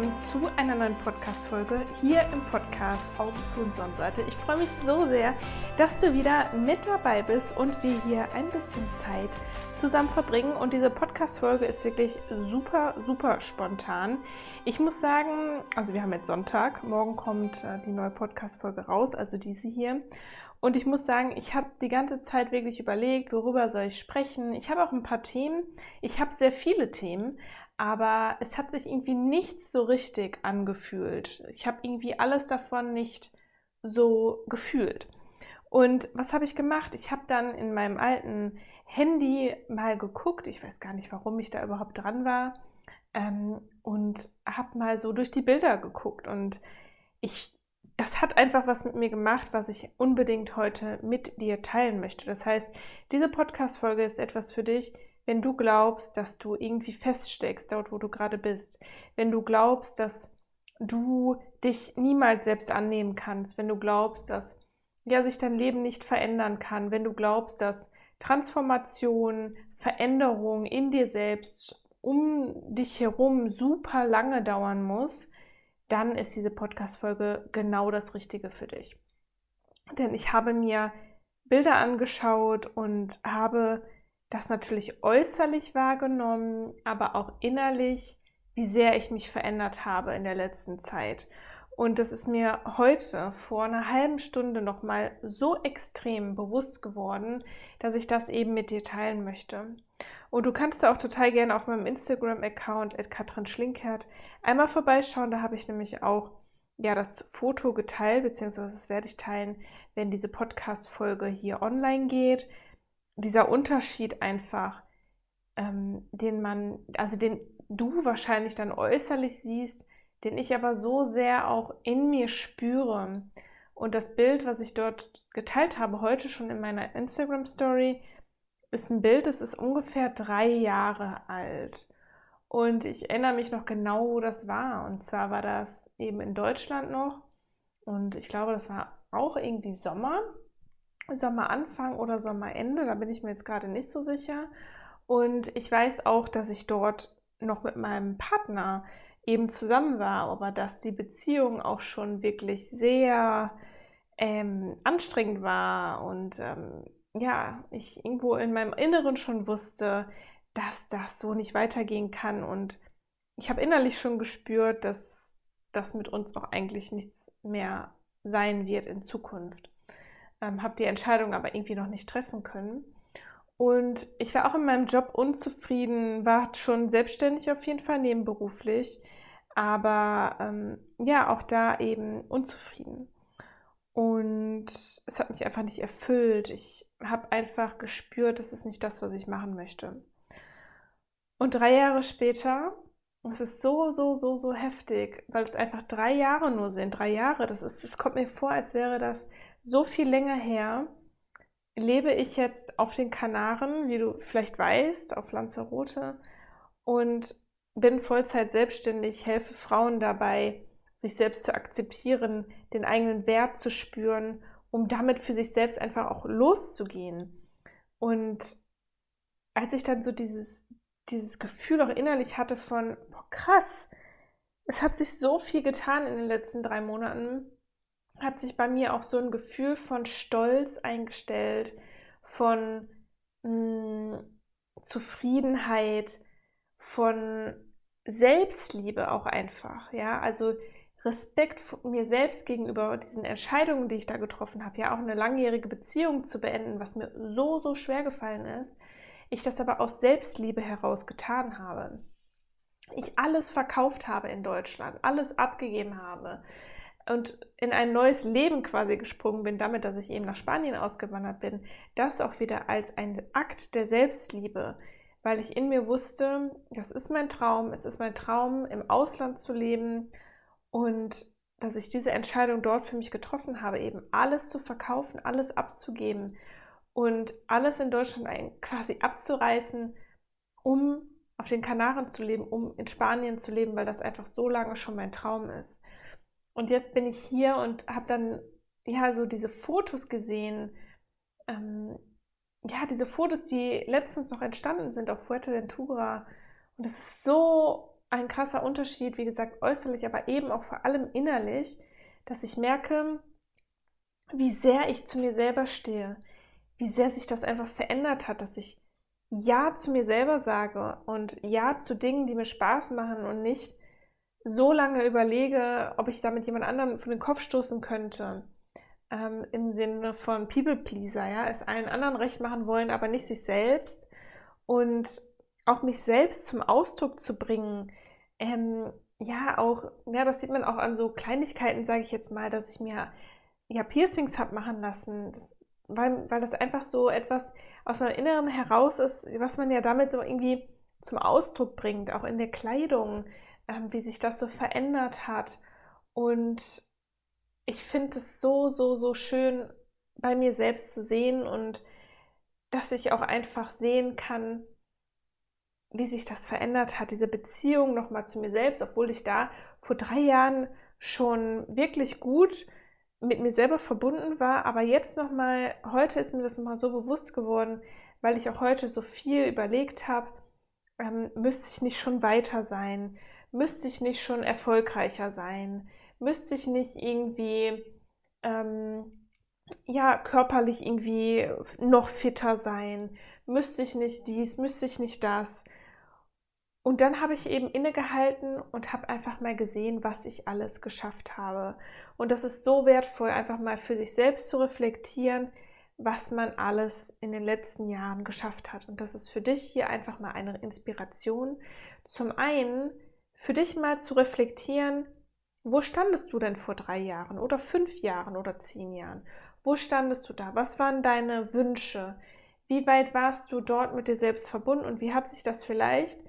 Willkommen zu einer neuen Podcast-Folge hier im Podcast Augen zu und Sonnenseite. Ich freue mich so sehr, dass du wieder mit dabei bist und wir hier ein bisschen Zeit zusammen verbringen. Und diese Podcast-Folge ist wirklich super, super spontan. Ich muss sagen, also wir haben jetzt Sonntag, morgen kommt äh, die neue Podcast-Folge raus, also diese hier. Und ich muss sagen, ich habe die ganze Zeit wirklich überlegt, worüber soll ich sprechen. Ich habe auch ein paar Themen. Ich habe sehr viele Themen, aber es hat sich irgendwie nichts so richtig angefühlt. Ich habe irgendwie alles davon nicht so gefühlt. Und was habe ich gemacht? Ich habe dann in meinem alten Handy mal geguckt. Ich weiß gar nicht, warum ich da überhaupt dran war. Ähm, und habe mal so durch die Bilder geguckt. Und ich, das hat einfach was mit mir gemacht, was ich unbedingt heute mit dir teilen möchte. Das heißt, diese Podcast-Folge ist etwas für dich, wenn du glaubst, dass du irgendwie feststeckst dort, wo du gerade bist, wenn du glaubst, dass du dich niemals selbst annehmen kannst, wenn du glaubst, dass ja, sich dein Leben nicht verändern kann, wenn du glaubst, dass Transformation, Veränderung in dir selbst um dich herum super lange dauern muss, dann ist diese Podcast-Folge genau das Richtige für dich. Denn ich habe mir Bilder angeschaut und habe das natürlich äußerlich wahrgenommen, aber auch innerlich, wie sehr ich mich verändert habe in der letzten Zeit. Und das ist mir heute vor einer halben Stunde nochmal so extrem bewusst geworden, dass ich das eben mit dir teilen möchte. Und du kannst da auch total gerne auf meinem Instagram-Account at Katrin Schlinkert einmal vorbeischauen. Da habe ich nämlich auch ja das Foto geteilt, beziehungsweise das werde ich teilen, wenn diese Podcast-Folge hier online geht dieser Unterschied einfach, ähm, den man, also den du wahrscheinlich dann äußerlich siehst, den ich aber so sehr auch in mir spüre. Und das Bild, was ich dort geteilt habe, heute schon in meiner Instagram Story, ist ein Bild, das ist ungefähr drei Jahre alt. Und ich erinnere mich noch genau, wo das war. Und zwar war das eben in Deutschland noch. Und ich glaube, das war auch irgendwie Sommer. Sommeranfang oder Sommerende, da bin ich mir jetzt gerade nicht so sicher. Und ich weiß auch, dass ich dort noch mit meinem Partner eben zusammen war, aber dass die Beziehung auch schon wirklich sehr ähm, anstrengend war und ähm, ja, ich irgendwo in meinem Inneren schon wusste, dass das so nicht weitergehen kann und ich habe innerlich schon gespürt, dass das mit uns auch eigentlich nichts mehr sein wird in Zukunft ähm, habe die Entscheidung aber irgendwie noch nicht treffen können. Und ich war auch in meinem Job unzufrieden, war schon selbstständig auf jeden Fall, nebenberuflich, aber ähm, ja, auch da eben unzufrieden. Und es hat mich einfach nicht erfüllt. Ich habe einfach gespürt, das ist nicht das, was ich machen möchte. Und drei Jahre später, es ist so, so, so, so heftig, weil es einfach drei Jahre nur sind. Drei Jahre, das, ist, das kommt mir vor, als wäre das so viel länger her, lebe ich jetzt auf den Kanaren, wie du vielleicht weißt, auf Lanzarote und bin Vollzeit selbstständig, helfe Frauen dabei, sich selbst zu akzeptieren, den eigenen Wert zu spüren, um damit für sich selbst einfach auch loszugehen. Und als ich dann so dieses, dieses Gefühl auch innerlich hatte von, boah, krass, es hat sich so viel getan in den letzten drei Monaten, hat sich bei mir auch so ein Gefühl von Stolz eingestellt, von mh, hm, Zufriedenheit, von Selbstliebe auch einfach, ja, also Respekt mir selbst gegenüber diesen Entscheidungen, die ich da getroffen habe, ja auch eine langjährige Beziehung zu beenden, was mir so, so schwer gefallen ist, ich das aber aus Selbstliebe heraus getan habe. Ich alles verkauft habe in Deutschland, alles abgegeben habe, und in ein neues Leben quasi gesprungen bin, damit, dass ich eben nach Spanien ausgewandert bin, das auch wieder als ein Akt der Selbstliebe, weil ich in mir wusste, das ist mein Traum, es ist mein Traum, im Ausland zu leben und dass ich diese Entscheidung dort für mich getroffen habe, eben alles zu verkaufen, alles abzugeben und alles in Deutschland quasi abzureißen, um auf den Kanaren zu leben, um in Spanien zu leben, weil das einfach so lange schon mein Traum ist. Und jetzt bin ich hier und habe dann ja so diese Fotos gesehen. Ähm, ja, diese Fotos, die letztens noch entstanden sind auf Fuerteventura. Und es ist so ein krasser Unterschied, wie gesagt, äußerlich, aber eben auch vor allem innerlich, dass ich merke, wie sehr ich zu mir selber stehe, wie sehr sich das einfach verändert hat, dass ich Ja zu mir selber sage und Ja zu Dingen, die mir Spaß machen und nicht so lange überlege, ob ich damit jemand anderen vor den Kopf stoßen könnte. Ähm, Im Sinne von People Pleaser, ja, es allen anderen recht machen wollen, aber nicht sich selbst. Und auch mich selbst zum Ausdruck zu bringen. Ähm, ja, auch, ja, das sieht man auch an so Kleinigkeiten, sage ich jetzt mal, dass ich mir ja Piercings habe machen lassen, das, weil, weil das einfach so etwas aus meinem Inneren heraus ist, was man ja damit so irgendwie zum Ausdruck bringt, auch in der Kleidung, ähm, wie sich das so verändert hat. Und ich finde es so, so, so schön bei mir selbst zu sehen und dass ich auch einfach sehen kann, wie sich das verändert hat, diese Beziehung nochmal zu mir selbst, obwohl ich da vor drei Jahren schon wirklich gut mit mir selber verbunden war, aber jetzt nochmal, heute ist mir das nochmal so bewusst geworden, weil ich auch heute so viel überlegt habe, ähm, müsste ich nicht schon weiter sein, müsste ich nicht schon erfolgreicher sein, müsste ich nicht irgendwie ähm, ja körperlich irgendwie noch fitter sein, müsste ich nicht dies, müsste ich nicht das. Und dann habe ich eben innegehalten und habe einfach mal gesehen, was ich alles geschafft habe. Und das ist so wertvoll, einfach mal für sich selbst zu reflektieren, was man alles in den letzten Jahren geschafft hat. Und das ist für dich hier einfach mal eine Inspiration. Zum einen für dich mal zu reflektieren, wo standest du denn vor drei Jahren oder fünf Jahren oder zehn Jahren? Wo standest du da? Was waren deine Wünsche? Wie weit warst du dort mit dir selbst verbunden und wie hat sich das vielleicht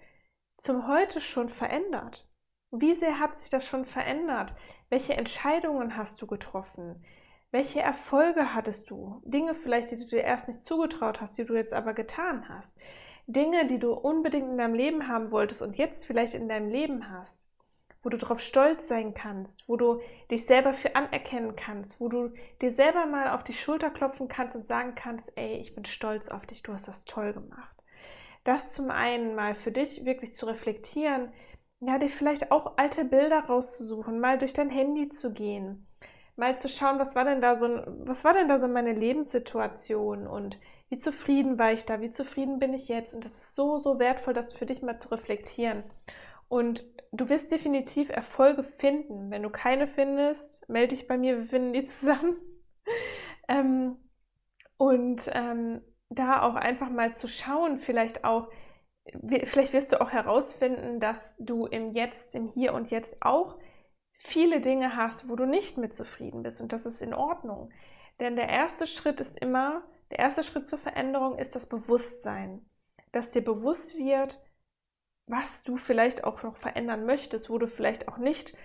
zum Heute schon verändert? Wie sehr hat sich das schon verändert? Welche Entscheidungen hast du getroffen? Welche Erfolge hattest du? Dinge vielleicht, die du dir erst nicht zugetraut hast, die du jetzt aber getan hast. Dinge, die du unbedingt in deinem Leben haben wolltest und jetzt vielleicht in deinem Leben hast. Wo du darauf stolz sein kannst, wo du dich selber für anerkennen kannst, wo du dir selber mal auf die Schulter klopfen kannst und sagen kannst, ey, ich bin stolz auf dich, du hast das toll gemacht das zum einen mal für dich wirklich zu reflektieren, ja, dir vielleicht auch alte Bilder rauszusuchen, mal durch dein Handy zu gehen, mal zu schauen, was war denn da so, was war denn da so meine Lebenssituation und wie zufrieden war ich da, wie zufrieden bin ich jetzt und das ist so, so wertvoll, das für dich mal zu reflektieren. Und du wirst definitiv Erfolge finden. Wenn du keine findest, melde dich bei mir, wir finden die zusammen. ähm, und ähm, da auch einfach mal zu schauen, vielleicht auch, vielleicht wirst du auch herausfinden, dass du im Jetzt, im Hier und Jetzt auch viele Dinge hast, wo du nicht mit zufrieden bist und das ist in Ordnung. Denn der erste Schritt ist immer, der erste Schritt zur Veränderung ist das Bewusstsein, dass dir bewusst wird, was du vielleicht auch noch verändern möchtest, wo du vielleicht auch nicht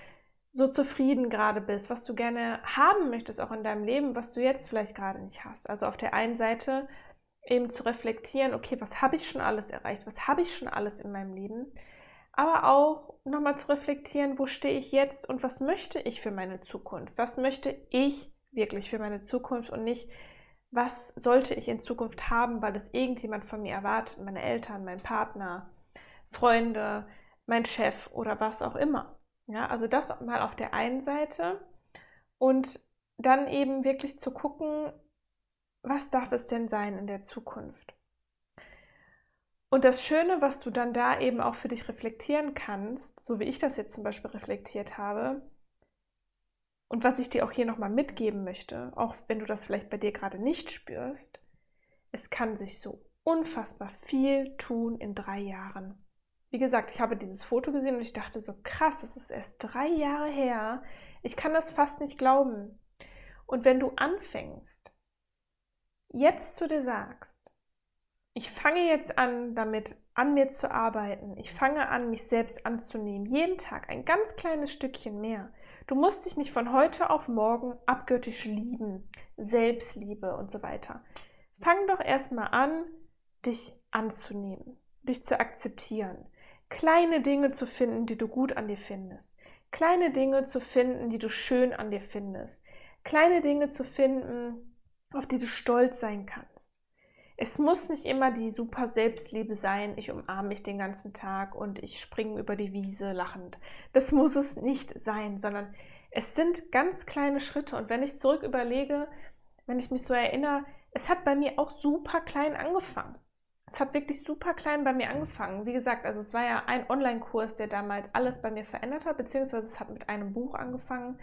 so zufrieden gerade bist, was du gerne haben möchtest auch in deinem Leben, was du jetzt vielleicht gerade nicht hast. Also auf der einen Seite eben zu reflektieren, okay, was habe ich schon alles erreicht, was habe ich schon alles in meinem Leben, aber auch nochmal zu reflektieren, wo stehe ich jetzt und was möchte ich für meine Zukunft, was möchte ich wirklich für meine Zukunft und nicht, was sollte ich in Zukunft haben, weil das irgendjemand von mir erwartet, meine Eltern, mein Partner, Freunde, mein Chef oder was auch immer. Ja, also das mal auf der einen Seite und dann eben wirklich zu gucken, was darf es denn sein in der Zukunft? Und das Schöne, was du dann da eben auch für dich reflektieren kannst, so wie ich das jetzt zum Beispiel reflektiert habe, und was ich dir auch hier nochmal mitgeben möchte, auch wenn du das vielleicht bei dir gerade nicht spürst, es kann sich so unfassbar viel tun in drei Jahren. Wie gesagt, ich habe dieses Foto gesehen und ich dachte so, krass, es ist erst drei Jahre her. Ich kann das fast nicht glauben. Und wenn du anfängst, jetzt zu dir sagst, ich fange jetzt an, damit an mir zu arbeiten, ich fange an, mich selbst anzunehmen, jeden Tag ein ganz kleines Stückchen mehr. Du musst dich nicht von heute auf morgen abgöttisch lieben, Selbstliebe und so weiter. Fang doch erstmal an, dich anzunehmen, dich zu akzeptieren, kleine Dinge zu finden, die du gut an dir findest, kleine Dinge zu finden, die du schön an dir findest, kleine Dinge zu finden, auf die du stolz sein kannst. Es muss nicht immer die super Selbstliebe sein, ich umarme mich den ganzen Tag und ich springe über die Wiese lachend. Das muss es nicht sein, sondern es sind ganz kleine Schritte. Und wenn ich zurück überlege, wenn ich mich so erinnere, es hat bei mir auch super klein angefangen. Es hat wirklich super klein bei mir angefangen. Wie gesagt, also es war ja ein Online-Kurs, der damals alles bei mir verändert hat, beziehungsweise es hat mit einem Buch angefangen.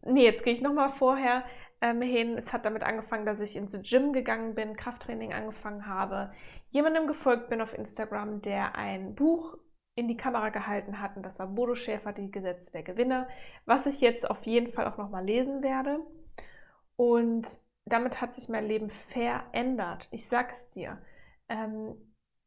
Nee, jetzt gehe ich nochmal vorher ähm, hin. Es hat damit angefangen, dass ich ins Gym gegangen bin, Krafttraining angefangen habe, jemandem gefolgt bin auf Instagram, der ein Buch in die Kamera gehalten hat und das war Bodo Schäfer, die Gesetze der Gewinner, was ich jetzt auf jeden Fall auch nochmal lesen werde. Und damit hat sich mein Leben verändert. Ich sag es dir. Ähm,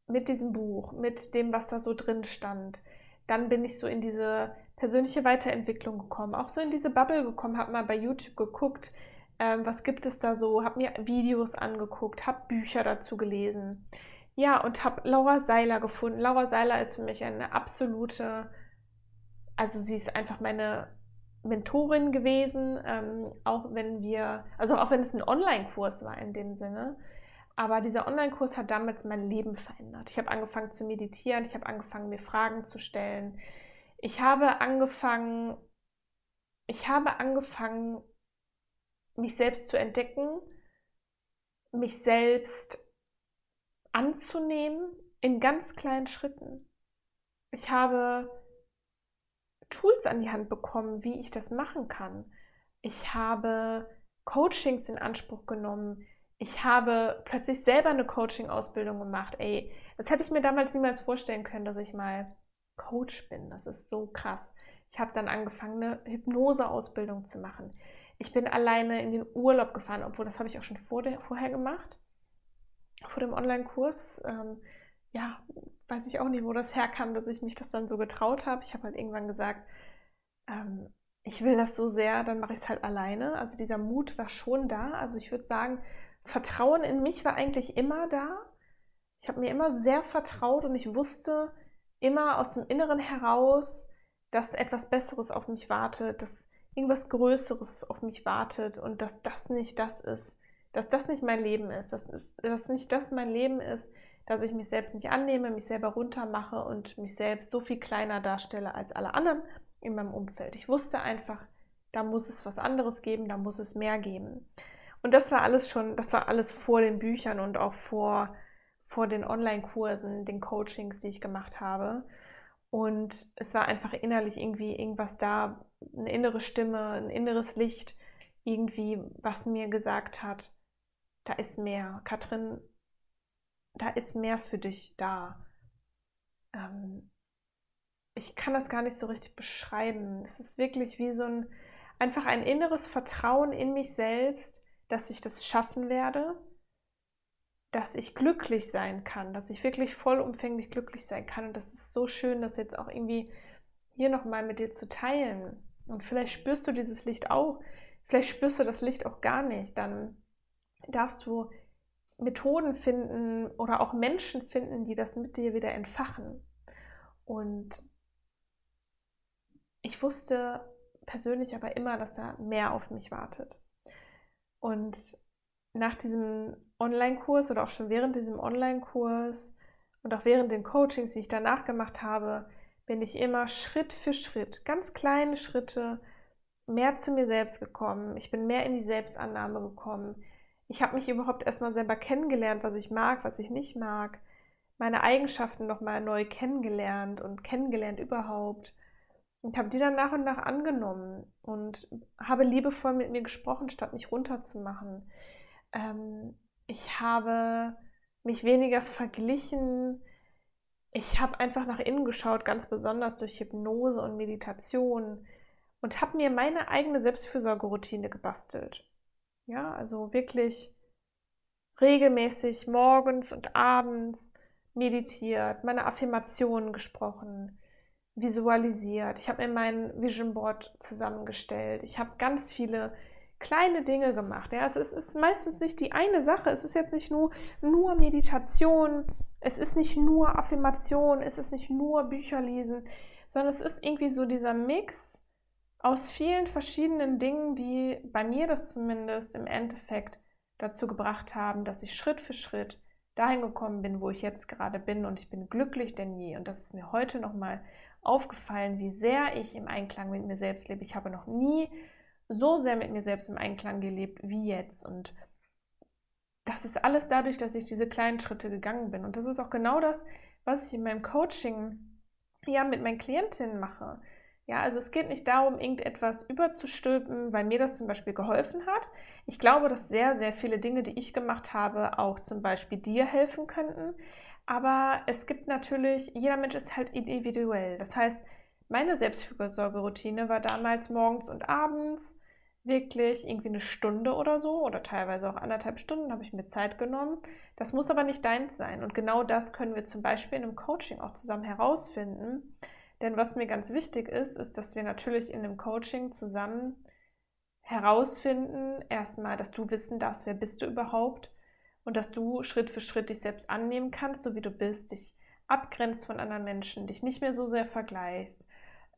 mit diesem Buch, mit dem, was da so drin stand. Dann bin ich so in diese persönliche Weiterentwicklung gekommen, auch so in diese Bubble gekommen, habe mal bei YouTube geguckt, ähm, was gibt es da so, habe mir Videos angeguckt, habe Bücher dazu gelesen. Ja, und habe Laura Seiler gefunden. Laura Seiler ist für mich eine absolute, also sie ist einfach meine Mentorin gewesen, ähm, auch wenn wir, also auch wenn es ein Online-Kurs war in dem Sinne. Aber dieser Online-Kurs hat damals mein Leben verändert. Ich habe angefangen zu meditieren, ich habe angefangen, mir Fragen zu stellen. Ich habe angefangen, ich habe angefangen, mich selbst zu entdecken, mich selbst anzunehmen in ganz kleinen Schritten. Ich habe Tools an die Hand bekommen, wie ich das machen kann. Ich habe Coachings in Anspruch genommen. Ich habe plötzlich selber eine Coaching-Ausbildung gemacht. Ey, das hätte ich mir damals niemals vorstellen können, dass ich mal Coach bin. Das ist so krass. Ich habe dann angefangen, eine Hypnose-Ausbildung zu machen. Ich bin alleine in den Urlaub gefahren, obwohl das habe ich auch schon vor der, vorher gemacht. Vor dem Online-Kurs. Ähm, ja, weiß ich auch nicht, wo das herkam, dass ich mich das dann so getraut habe. Ich habe halt irgendwann gesagt, ähm, ich will das so sehr, dann mache ich es halt alleine. Also dieser Mut war schon da. Also ich würde sagen, Vertrauen in mich war eigentlich immer da. Ich habe mir immer sehr vertraut und ich wusste immer aus dem Inneren heraus, dass etwas Besseres auf mich wartet, dass irgendwas Größeres auf mich wartet und dass das nicht das ist, dass das nicht mein Leben ist, dass, ist, dass nicht das mein Leben ist, dass ich mich selbst nicht annehme, mich selber runtermache und mich selbst so viel kleiner darstelle als alle anderen in meinem Umfeld. Ich wusste einfach, da muss es was anderes geben, da muss es mehr geben. Und das war alles schon, das war alles vor den Büchern und auch vor, vor den Online-Kursen, den Coachings, die ich gemacht habe. Und es war einfach innerlich irgendwie irgendwas da, eine innere Stimme, ein inneres Licht, irgendwie, was mir gesagt hat, da ist mehr. Katrin, da ist mehr für dich da. Ähm, ich kann das gar nicht so richtig beschreiben. Es ist wirklich wie so ein, einfach ein inneres Vertrauen in mich selbst, dass ich das schaffen werde, dass ich glücklich sein kann, dass ich wirklich vollumfänglich glücklich sein kann. Und das ist so schön, das jetzt auch irgendwie hier nochmal mit dir zu teilen. Und vielleicht spürst du dieses Licht auch, vielleicht spürst du das Licht auch gar nicht. Dann darfst du Methoden finden oder auch Menschen finden, die das mit dir wieder entfachen. Und ich wusste persönlich aber immer, dass da mehr auf mich wartet. Und nach diesem Online-Kurs oder auch schon während diesem Online-Kurs und auch während den Coachings, die ich danach gemacht habe, bin ich immer Schritt für Schritt, ganz kleine Schritte, mehr zu mir selbst gekommen. Ich bin mehr in die Selbstannahme gekommen ich habe mich überhaupt erstmal selber kennengelernt, was ich mag, was ich nicht mag, meine Eigenschaften nochmal neu kennengelernt und kennengelernt überhaupt und habe die dann nach und nach angenommen und habe liebevoll mit mir gesprochen, statt mich runterzumachen. Ähm, ich habe mich weniger verglichen. Ich habe einfach nach innen geschaut, ganz besonders durch Hypnose und Meditation und habe mir meine eigene Selbstfürsorgeroutine gebastelt. Ja, also wirklich regelmäßig morgens und abends meditiert, meine Affirmationen gesprochen, visualisiert. Ich habe mir mein Vision Board zusammengestellt. Ich habe ganz viele kleine Dinge gemacht. Ja, also es ist meistens nicht die eine Sache. Es ist jetzt nicht nur, nur Meditation, es ist nicht nur Affirmation, es ist nicht nur Bücher lesen, sondern es ist irgendwie so dieser Mix aus vielen verschiedenen Dingen, die bei mir das zumindest im Endeffekt dazu gebracht haben, dass ich Schritt für Schritt dahin gekommen bin, wo ich jetzt gerade bin und ich bin glücklich denn je. Und das ist mir heute nochmal aufgefallen, wie sehr ich im Einklang mit mir selbst lebe. Ich habe noch nie so sehr mit mir selbst im Einklang gelebt wie jetzt. Und das ist alles dadurch, dass ich diese kleinen Schritte gegangen bin. Und das ist auch genau das, was ich in meinem Coaching ja mit meinen Klientinnen mache. Ja, also es geht nicht darum, irgendetwas überzustülpen, weil mir das zum Beispiel geholfen hat. Ich glaube, dass sehr, sehr viele Dinge, die ich gemacht habe, auch zum Beispiel dir helfen könnten. Aber es gibt natürlich, jeder Mensch ist halt individuell. Das heißt, meine Selbstfürsorgeroutine war damals morgens und abends wirklich irgendwie eine Stunde oder so oder teilweise auch anderthalb Stunden habe ich mir Zeit genommen. Das muss aber nicht deins sein. Und genau das können wir zum Beispiel in einem Coaching auch zusammen herausfinden denn was mir ganz wichtig ist, ist, dass wir natürlich in dem Coaching zusammen herausfinden, erstmal, dass du wissen darfst, wer bist du überhaupt und dass du Schritt für Schritt dich selbst annehmen kannst, so wie du bist, dich abgrenzt von anderen Menschen, dich nicht mehr so sehr vergleichst,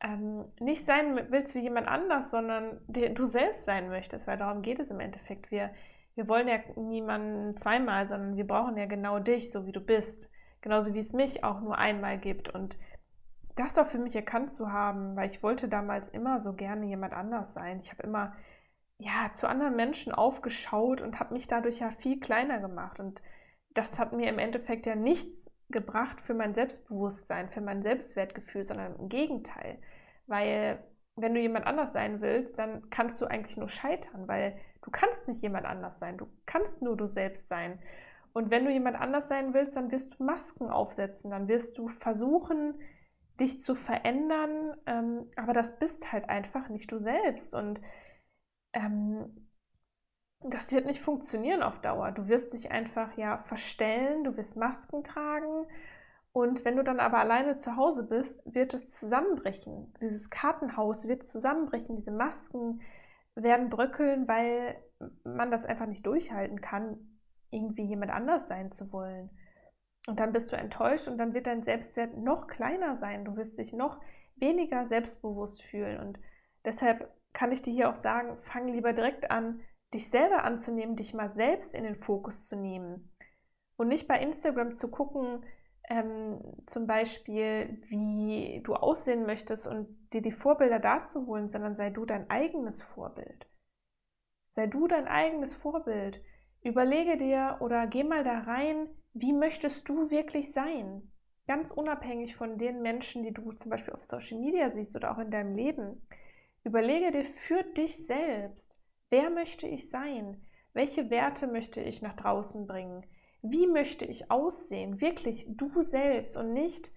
ähm, nicht sein willst wie jemand anders, sondern du selbst sein möchtest, weil darum geht es im Endeffekt. Wir, wir wollen ja niemanden zweimal, sondern wir brauchen ja genau dich, so wie du bist. Genauso wie es mich auch nur einmal gibt. Und das auch für mich erkannt zu haben, weil ich wollte damals immer so gerne jemand anders sein. Ich habe immer ja zu anderen Menschen aufgeschaut und habe mich dadurch ja viel kleiner gemacht und das hat mir im Endeffekt ja nichts gebracht für mein Selbstbewusstsein, für mein Selbstwertgefühl, sondern im Gegenteil, weil wenn du jemand anders sein willst, dann kannst du eigentlich nur scheitern, weil du kannst nicht jemand anders sein, du kannst nur du selbst sein. Und wenn du jemand anders sein willst, dann wirst du Masken aufsetzen, dann wirst du versuchen, dich zu verändern, ähm, aber das bist halt einfach nicht du selbst. Und ähm, das wird nicht funktionieren auf Dauer. Du wirst dich einfach ja verstellen, du wirst Masken tragen und wenn du dann aber alleine zu Hause bist, wird es zusammenbrechen. Dieses Kartenhaus wird zusammenbrechen, diese Masken werden bröckeln, weil man das einfach nicht durchhalten kann, irgendwie jemand anders sein zu wollen. Und dann bist du enttäuscht und dann wird dein Selbstwert noch kleiner sein. Du wirst dich noch weniger selbstbewusst fühlen. Und deshalb kann ich dir hier auch sagen, fang lieber direkt an, dich selber anzunehmen, dich mal selbst in den Fokus zu nehmen. Und nicht bei Instagram zu gucken, ähm, zum Beispiel, wie du aussehen möchtest und dir die Vorbilder dazu holen, sondern sei du dein eigenes Vorbild. Sei du dein eigenes Vorbild. Überlege dir oder geh mal da rein, wie möchtest du wirklich sein? Ganz unabhängig von den Menschen, die du zum Beispiel auf Social Media siehst oder auch in deinem Leben. Überlege dir für dich selbst, wer möchte ich sein? Welche Werte möchte ich nach draußen bringen? Wie möchte ich aussehen? Wirklich du selbst und nicht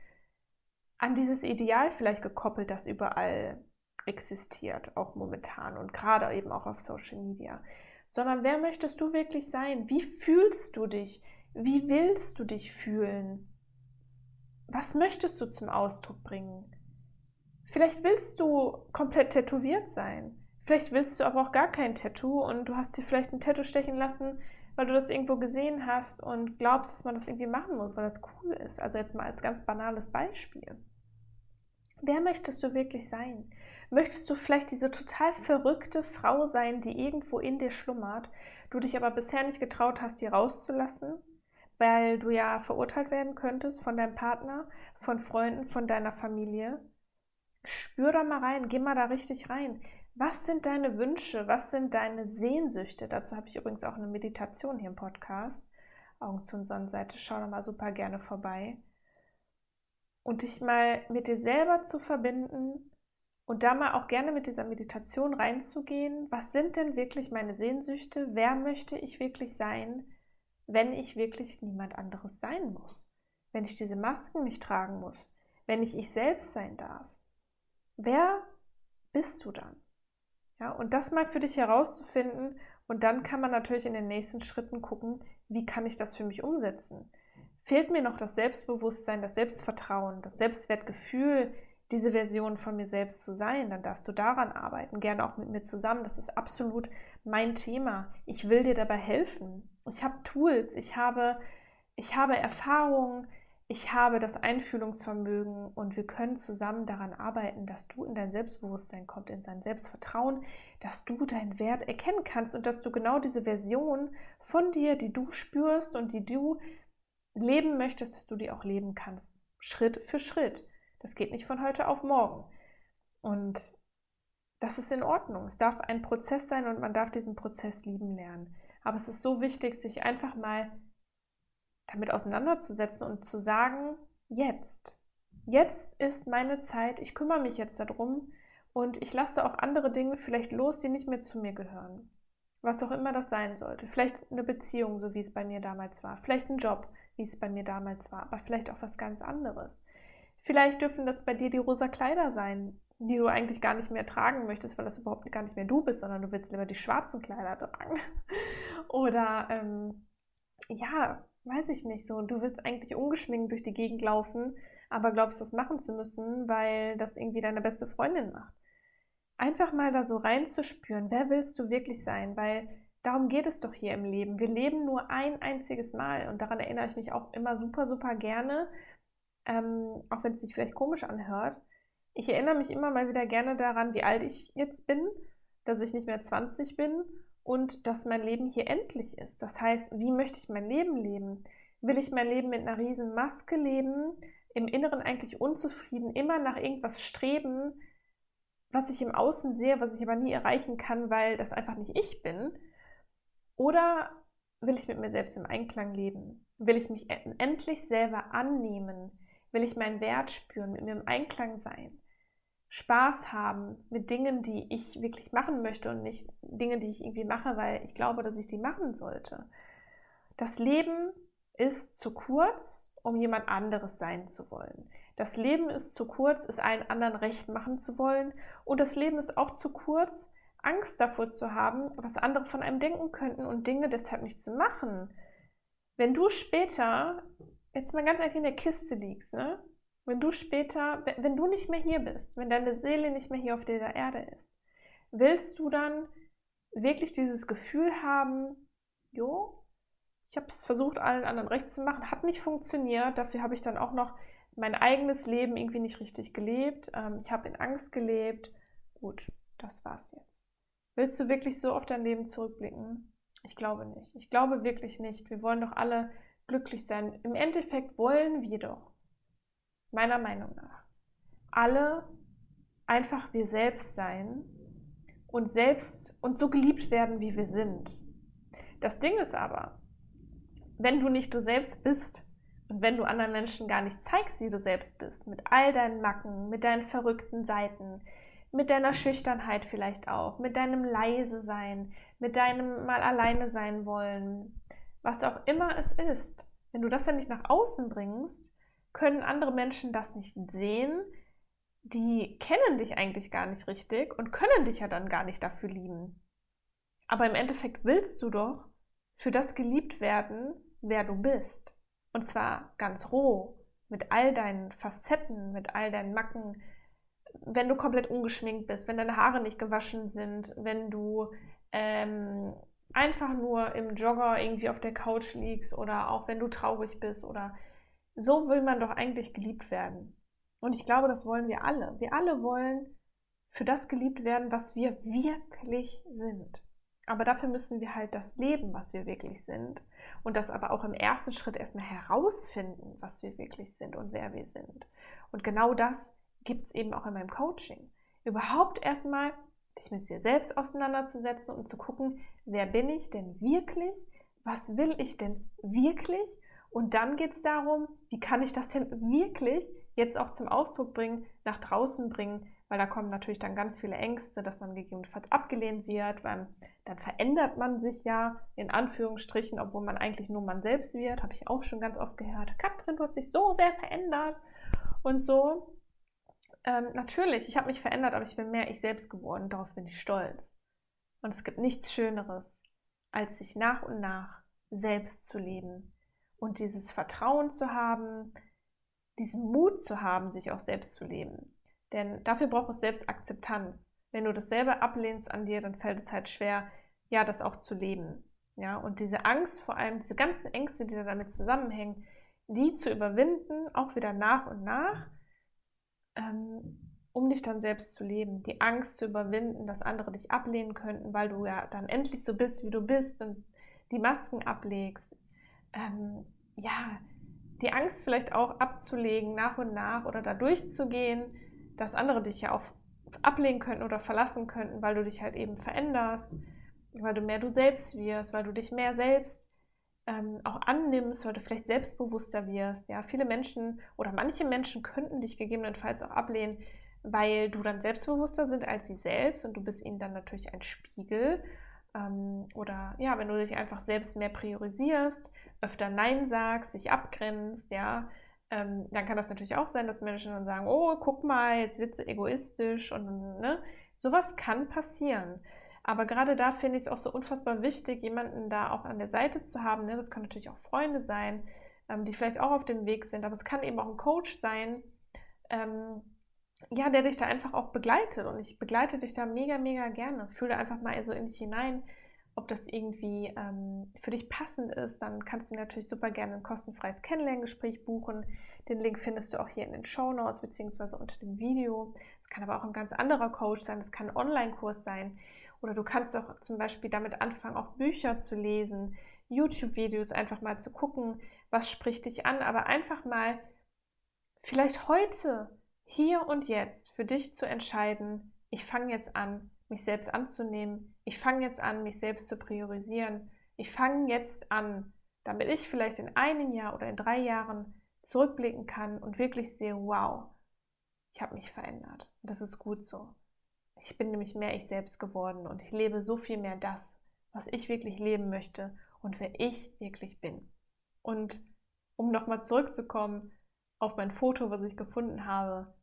an dieses Ideal vielleicht gekoppelt, das überall existiert, auch momentan und gerade eben auch auf Social Media. Sondern wer möchtest du wirklich sein? Wie fühlst du dich? Wie willst du dich fühlen? Was möchtest du zum Ausdruck bringen? Vielleicht willst du komplett tätowiert sein. Vielleicht willst du aber auch gar kein Tattoo und du hast dir vielleicht ein Tattoo stechen lassen, weil du das irgendwo gesehen hast und glaubst, dass man das irgendwie machen muss, weil das cool ist. Also jetzt mal als ganz banales Beispiel. Wer möchtest du wirklich sein? Möchtest du vielleicht diese total verrückte Frau sein, die irgendwo in dir schlummert, du dich aber bisher nicht getraut hast, die rauszulassen? weil du ja verurteilt werden könntest von deinem Partner, von Freunden, von deiner Familie. Spür da mal rein, geh mal da richtig rein. Was sind deine Wünsche? Was sind deine Sehnsüchte? Dazu habe ich übrigens auch eine Meditation hier im Podcast. Augen zu und Sonnenseite. Schau da mal super gerne vorbei. Und dich mal mit dir selber zu verbinden und da mal auch gerne mit dieser Meditation reinzugehen. Was sind denn wirklich meine Sehnsüchte? Wer möchte ich wirklich sein? wenn ich wirklich niemand anderes sein muss, wenn ich diese Masken nicht tragen muss, wenn ich ich selbst sein darf. Wer bist du dann? Ja, und das mal für dich herauszufinden und dann kann man natürlich in den nächsten Schritten gucken, wie kann ich das für mich umsetzen? Fehlt mir noch das Selbstbewusstsein, das Selbstvertrauen, das Selbstwertgefühl, diese Version von mir selbst zu sein, dann darfst du daran arbeiten, gerne auch mit mir zusammen. Das ist absolut mein Thema. Ich will dir dabei helfen. Ich habe Tools, ich habe, ich habe Erfahrungen, ich habe das Einfühlungsvermögen und wir können zusammen daran arbeiten, dass du in dein Selbstbewusstsein kommst, in dein Selbstvertrauen, dass du deinen Wert erkennen kannst und dass du genau diese Version von dir, die du spürst und die du leben möchtest, dass du die auch leben kannst. Schritt für Schritt. Das geht nicht von heute auf morgen. Und das ist in Ordnung. Es darf ein Prozess sein und man darf diesen Prozess lieben lernen. Aber es ist so wichtig, sich einfach mal damit auseinanderzusetzen und zu sagen, jetzt, jetzt ist meine Zeit, ich kümmere mich jetzt darum und ich lasse auch andere Dinge vielleicht los, die nicht mehr zu mir gehören. Was auch immer das sein sollte. Vielleicht eine Beziehung, so wie es bei mir damals war. Vielleicht ein Job, wie es bei mir damals war. Aber vielleicht auch was ganz anderes. Vielleicht dürfen das bei dir die rosa Kleider sein, die du eigentlich gar nicht mehr tragen möchtest, weil das überhaupt gar nicht mehr du bist, sondern du willst lieber die schwarzen Kleider tragen. Oder ähm, ja, weiß ich nicht so. Du willst eigentlich ungeschminkt durch die Gegend laufen, aber glaubst, das machen zu müssen, weil das irgendwie deine beste Freundin macht. Einfach mal da so reinzuspüren, wer willst du wirklich sein? Weil darum geht es doch hier im Leben. Wir leben nur ein einziges Mal und daran erinnere ich mich auch immer super, super gerne, ähm, auch wenn es sich vielleicht komisch anhört ich erinnere mich immer mal wieder gerne daran, wie alt ich jetzt bin, dass ich nicht mehr 20 bin und dass mein Leben hier endlich ist. Das heißt, wie möchte ich mein Leben leben? Will ich mein Leben mit einer riesen Maske leben, im Inneren eigentlich unzufrieden, immer nach irgendwas streben, was ich im Außen sehe, was ich aber nie erreichen kann, weil das einfach nicht ich bin? Oder will ich mit mir selbst im Einklang leben? Will ich mich endlich selber annehmen? Will ich meinen Wert spüren, mit mir im Einklang sein? Spaß haben mit Dingen, die ich wirklich machen möchte und nicht Dinge, die ich irgendwie mache, weil ich glaube, dass ich die machen sollte. Das Leben ist zu kurz, um jemand anderes sein zu wollen. Das Leben ist zu kurz, es allen anderen recht machen zu wollen. Und das Leben ist auch zu kurz, Angst davor zu haben, was andere von einem denken könnten und Dinge deshalb nicht zu machen. Wenn du später, jetzt mal ganz einfach in der Kiste liegst, ne? Wenn du später, wenn du nicht mehr hier bist, wenn deine Seele nicht mehr hier auf dieser Erde ist, willst du dann wirklich dieses Gefühl haben, jo, ich habe es versucht, allen anderen recht zu machen, hat nicht funktioniert, dafür habe ich dann auch noch mein eigenes Leben irgendwie nicht richtig gelebt, ähm, ich habe in Angst gelebt, gut, das war's jetzt. Willst du wirklich so auf dein Leben zurückblicken? Ich glaube nicht. Ich glaube wirklich nicht. Wir wollen doch alle glücklich sein. Im Endeffekt wollen wir doch meiner Meinung nach, alle einfach wir selbst sein und selbst und so geliebt werden, wie wir sind. Das Ding ist aber, wenn du nicht du selbst bist und wenn du anderen Menschen gar nicht zeigst, wie du selbst bist, mit all deinen Macken, mit deinen verrückten Seiten, mit deiner Schüchternheit vielleicht auch, mit deinem leise sein, mit deinem mal alleine sein wollen, was auch immer es ist, wenn du das ja nicht nach außen bringst, können andere Menschen das nicht sehen. Die kennen dich eigentlich gar nicht richtig und können dich ja dann gar nicht dafür lieben. Aber im Endeffekt willst du doch für das geliebt werden, wer du bist. Und zwar ganz roh, mit all deinen Facetten, mit all deinen Macken, wenn du komplett ungeschminkt bist, wenn deine Haare nicht gewaschen sind, wenn du ähm, einfach nur im Jogger irgendwie auf der Couch liegst oder auch wenn du traurig bist oder so will man doch eigentlich geliebt werden. Und ich glaube, das wollen wir alle. Wir alle wollen für das geliebt werden, was wir wirklich sind. Aber dafür müssen wir halt das leben, was wir wirklich sind. Und das aber auch im ersten Schritt erstmal herausfinden, was wir wirklich sind und wer wir sind. Und genau das gibt es eben auch in meinem Coaching. Überhaupt erstmal dich mit dir selbst auseinanderzusetzen und zu gucken, wer bin ich denn wirklich? Was will ich denn wirklich? Und dann geht es darum, wie kann ich das denn wirklich jetzt auch zum Ausdruck bringen, nach draußen bringen, weil da kommen natürlich dann ganz viele Ängste, dass man gegebenenfalls abgelehnt wird, weil dann verändert man sich ja in Anführungsstrichen, obwohl man eigentlich nur man selbst wird, habe ich auch schon ganz oft gehört. Katrin, du hast dich so sehr verändert und so. Ähm, natürlich, ich habe mich verändert, aber ich bin mehr ich selbst geworden, darauf bin ich stolz. Und es gibt nichts Schöneres, als sich nach und nach selbst zu leben, und dieses Vertrauen zu haben, diesen Mut zu haben, sich auch selbst zu leben. Denn dafür braucht es Selbstakzeptanz. Wenn du das selber ablehnst an dir, dann fällt es halt schwer, ja, das auch zu leben. Ja, und diese Angst, vor allem diese ganzen Ängste, die da damit zusammenhängen, die zu überwinden, auch wieder nach und nach, ähm, um dich dann selbst zu leben. Die Angst zu überwinden, dass andere dich ablehnen könnten, weil du ja dann endlich so bist, wie du bist und die Masken ablegst ähm, ja, die Angst vielleicht auch abzulegen, nach und nach oder da durchzugehen, dass andere dich ja auch ablehnen könnten oder verlassen könnten, weil du dich halt eben veränderst, weil du mehr du selbst wirst, weil du dich mehr selbst ähm, auch annimmst, weil du vielleicht selbstbewusster wirst. Ja, viele Menschen oder manche Menschen könnten dich gegebenenfalls auch ablehnen, weil du dann selbstbewusster sind als sie selbst und du bist ihnen dann natürlich ein Spiegel. Ähm, oder ja, wenn du dich einfach selbst mehr priorisierst, öfter Nein sagst, dich abgrenzt, ja, ähm, dann kann das natürlich auch sein, dass Menschen dann sagen, oh, guck mal, jetzt wird sie egoistisch und ne, sowas kann passieren. Aber gerade da finde ich es auch so unfassbar wichtig, jemanden da auch an der Seite zu haben. Ne? Das können natürlich auch Freunde sein, ähm, die vielleicht auch auf dem Weg sind, aber es kann eben auch ein Coach sein, ähm, ja, der dich da einfach auch begleitet. Und ich begleite dich da mega, mega gerne. Fühle einfach mal so in dich hinein, ob das irgendwie ähm, für dich passend ist. Dann kannst du natürlich super gerne ein kostenfreies Kennenlerngespräch buchen. Den Link findest du auch hier in den Show Notes beziehungsweise unter dem Video. Es kann aber auch ein ganz anderer Coach sein. Es kann ein Online-Kurs sein. Oder du kannst auch zum Beispiel damit anfangen, auch Bücher zu lesen, YouTube-Videos einfach mal zu gucken, was spricht dich an, aber einfach mal vielleicht heute hier und jetzt für dich zu entscheiden, ich fange jetzt an, mich selbst anzunehmen, ich fange jetzt an, mich selbst zu priorisieren, ich fange jetzt an, damit ich vielleicht in einem Jahr oder in drei Jahren zurückblicken kann und wirklich sehe, wow, ich habe mich verändert. Das ist gut so. Ich bin nämlich mehr ich selbst geworden und ich lebe so viel mehr das, was ich wirklich leben möchte und wer ich wirklich bin. Und um nochmal zurückzukommen auf mein Foto, was ich gefunden habe,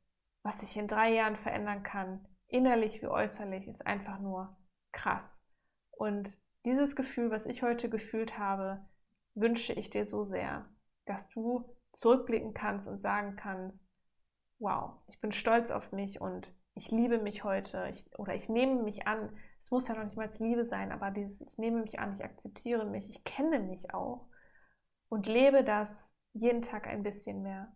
was sich in drei Jahren verändern kann, innerlich wie äußerlich, ist einfach nur krass. Und dieses Gefühl, was ich heute gefühlt habe, wünsche ich dir so sehr, dass du zurückblicken kannst und sagen kannst, wow, ich bin stolz auf mich und ich liebe mich heute ich, oder ich nehme mich an. Es muss ja noch nicht mal Liebe sein, aber dieses, ich nehme mich an, ich akzeptiere mich, ich kenne mich auch und lebe das jeden Tag ein bisschen mehr.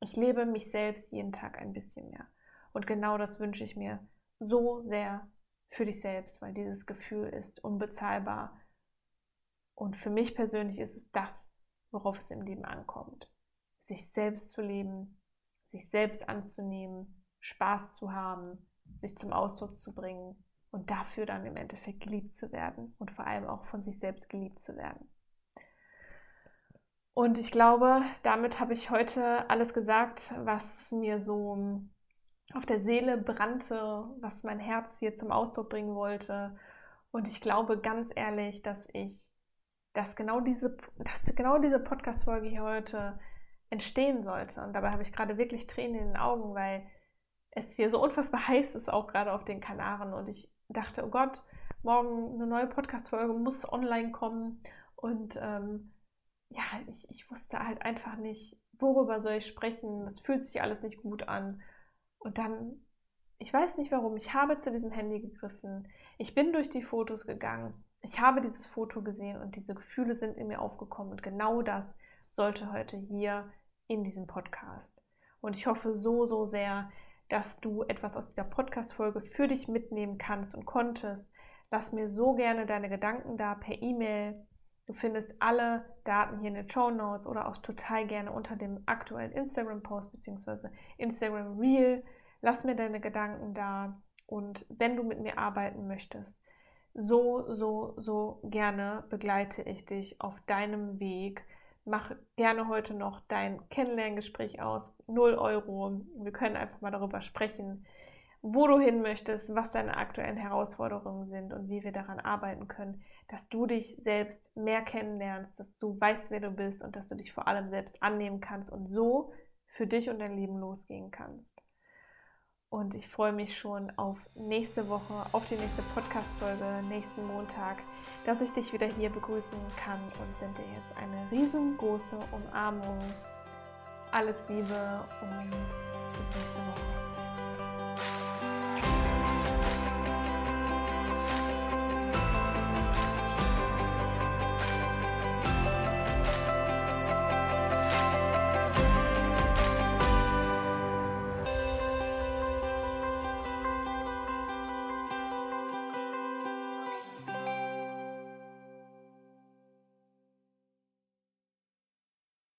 Ich lebe mich selbst jeden Tag ein bisschen mehr. Und genau das wünsche ich mir so sehr für dich selbst, weil dieses Gefühl ist unbezahlbar. Und für mich persönlich ist es das, worauf es im Leben ankommt. Sich selbst zu leben, sich selbst anzunehmen, Spaß zu haben, sich zum Ausdruck zu bringen und dafür dann im Endeffekt geliebt zu werden und vor allem auch von sich selbst geliebt zu werden. Und ich glaube, damit habe ich heute alles gesagt, was mir so auf der Seele brannte, was mein Herz hier zum Ausdruck bringen wollte. Und ich glaube ganz ehrlich, dass ich, dass genau diese, dass genau diese Podcast-Folge hier heute entstehen sollte. Und dabei habe ich gerade wirklich Tränen in den Augen, weil es hier so unfassbar heiß ist, auch gerade auf den Kanaren. Und ich dachte, oh Gott, morgen eine neue Podcast-Folge muss online kommen. Und ähm, ja, ich, ich wusste halt einfach nicht, worüber soll ich sprechen. Das fühlt sich alles nicht gut an. Und dann, ich weiß nicht warum, ich habe zu diesem Handy gegriffen. Ich bin durch die Fotos gegangen. Ich habe dieses Foto gesehen und diese Gefühle sind in mir aufgekommen. Und genau das sollte heute hier in diesem Podcast. Und ich hoffe so, so sehr, dass du etwas aus dieser Podcast-Folge für dich mitnehmen kannst und konntest. Lass mir so gerne deine Gedanken da per E-Mail Du findest alle Daten hier in den Show Notes oder auch total gerne unter dem aktuellen Instagram-Post bzw. Instagram Reel. Lass mir deine Gedanken da und wenn du mit mir arbeiten möchtest, so, so, so gerne begleite ich dich auf deinem Weg. Mach gerne heute noch dein Kennenlerngespräch aus. 0 Euro. Wir können einfach mal darüber sprechen, wo du hin möchtest, was deine aktuellen Herausforderungen sind und wie wir daran arbeiten können, dass du dich selbst mehr kennenlernst, dass du weißt, wer du bist und dass du dich vor allem selbst annehmen kannst und so für dich und dein Leben losgehen kannst. Und ich freue mich schon auf nächste Woche, auf die nächste Podcast-Folge, nächsten Montag, dass ich dich wieder hier begrüßen kann und sende dir jetzt eine riesengroße Umarmung. Alles Liebe und bis nächste Woche.